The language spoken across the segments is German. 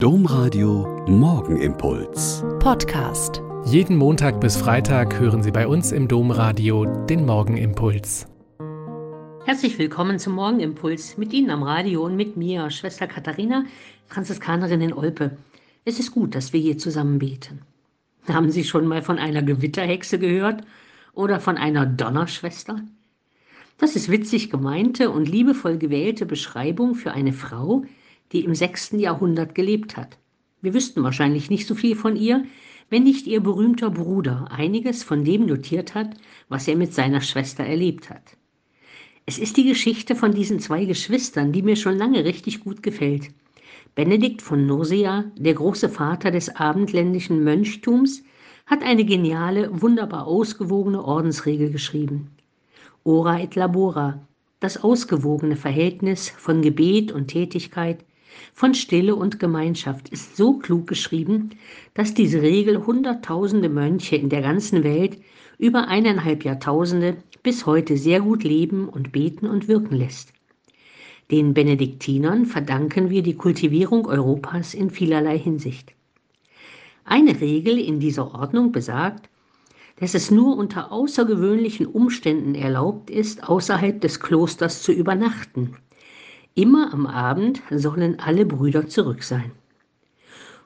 Domradio Morgenimpuls. Podcast. Jeden Montag bis Freitag hören Sie bei uns im Domradio den Morgenimpuls. Herzlich willkommen zum Morgenimpuls mit Ihnen am Radio und mit mir, Schwester Katharina, Franziskanerin in Olpe. Es ist gut, dass wir hier zusammen beten. Haben Sie schon mal von einer Gewitterhexe gehört oder von einer Donnerschwester? Das ist witzig gemeinte und liebevoll gewählte Beschreibung für eine Frau, die im sechsten Jahrhundert gelebt hat. Wir wüssten wahrscheinlich nicht so viel von ihr, wenn nicht ihr berühmter Bruder einiges von dem notiert hat, was er mit seiner Schwester erlebt hat. Es ist die Geschichte von diesen zwei Geschwistern, die mir schon lange richtig gut gefällt. Benedikt von Nursia, der große Vater des abendländischen Mönchtums, hat eine geniale, wunderbar ausgewogene Ordensregel geschrieben. Ora et labora, das ausgewogene Verhältnis von Gebet und Tätigkeit, von Stille und Gemeinschaft ist so klug geschrieben, dass diese Regel Hunderttausende Mönche in der ganzen Welt über eineinhalb Jahrtausende bis heute sehr gut leben und beten und wirken lässt. Den Benediktinern verdanken wir die Kultivierung Europas in vielerlei Hinsicht. Eine Regel in dieser Ordnung besagt, dass es nur unter außergewöhnlichen Umständen erlaubt ist, außerhalb des Klosters zu übernachten Immer am Abend sollen alle Brüder zurück sein.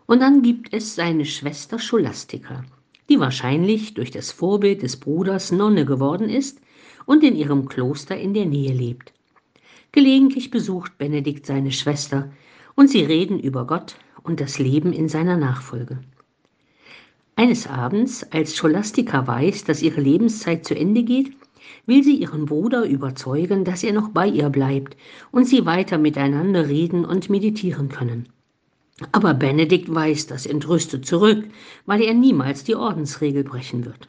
Und dann gibt es seine Schwester Scholastica, die wahrscheinlich durch das Vorbild des Bruders Nonne geworden ist und in ihrem Kloster in der Nähe lebt. Gelegentlich besucht Benedikt seine Schwester und sie reden über Gott und das Leben in seiner Nachfolge. Eines Abends, als Scholastica weiß, dass ihre Lebenszeit zu Ende geht, will sie ihren Bruder überzeugen, dass er noch bei ihr bleibt und sie weiter miteinander reden und meditieren können. Aber Benedikt weist das entrüstet zurück, weil er niemals die Ordensregel brechen wird.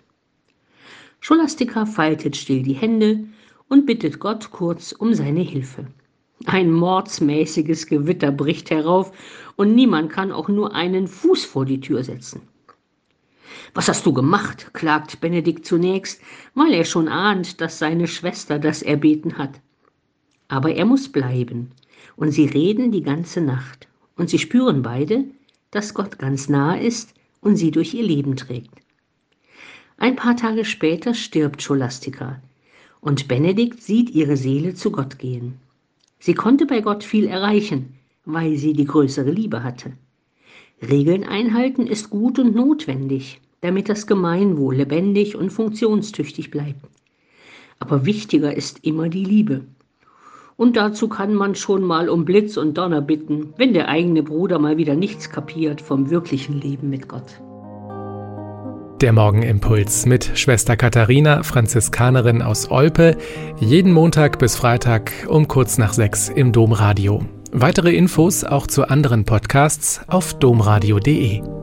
Scholastica faltet still die Hände und bittet Gott kurz um seine Hilfe. Ein mordsmäßiges Gewitter bricht herauf und niemand kann auch nur einen Fuß vor die Tür setzen. Was hast du gemacht? klagt Benedikt zunächst, weil er schon ahnt, dass seine Schwester das erbeten hat. Aber er muss bleiben, und sie reden die ganze Nacht, und sie spüren beide, dass Gott ganz nah ist und sie durch ihr Leben trägt. Ein paar Tage später stirbt Scholastica, und Benedikt sieht ihre Seele zu Gott gehen. Sie konnte bei Gott viel erreichen, weil sie die größere Liebe hatte. Regeln einhalten ist gut und notwendig, damit das Gemeinwohl lebendig und funktionstüchtig bleibt. Aber wichtiger ist immer die Liebe. Und dazu kann man schon mal um Blitz und Donner bitten, wenn der eigene Bruder mal wieder nichts kapiert vom wirklichen Leben mit Gott. Der Morgenimpuls mit Schwester Katharina, Franziskanerin aus Olpe, jeden Montag bis Freitag um kurz nach sechs im Domradio. Weitere Infos auch zu anderen Podcasts auf domradio.de.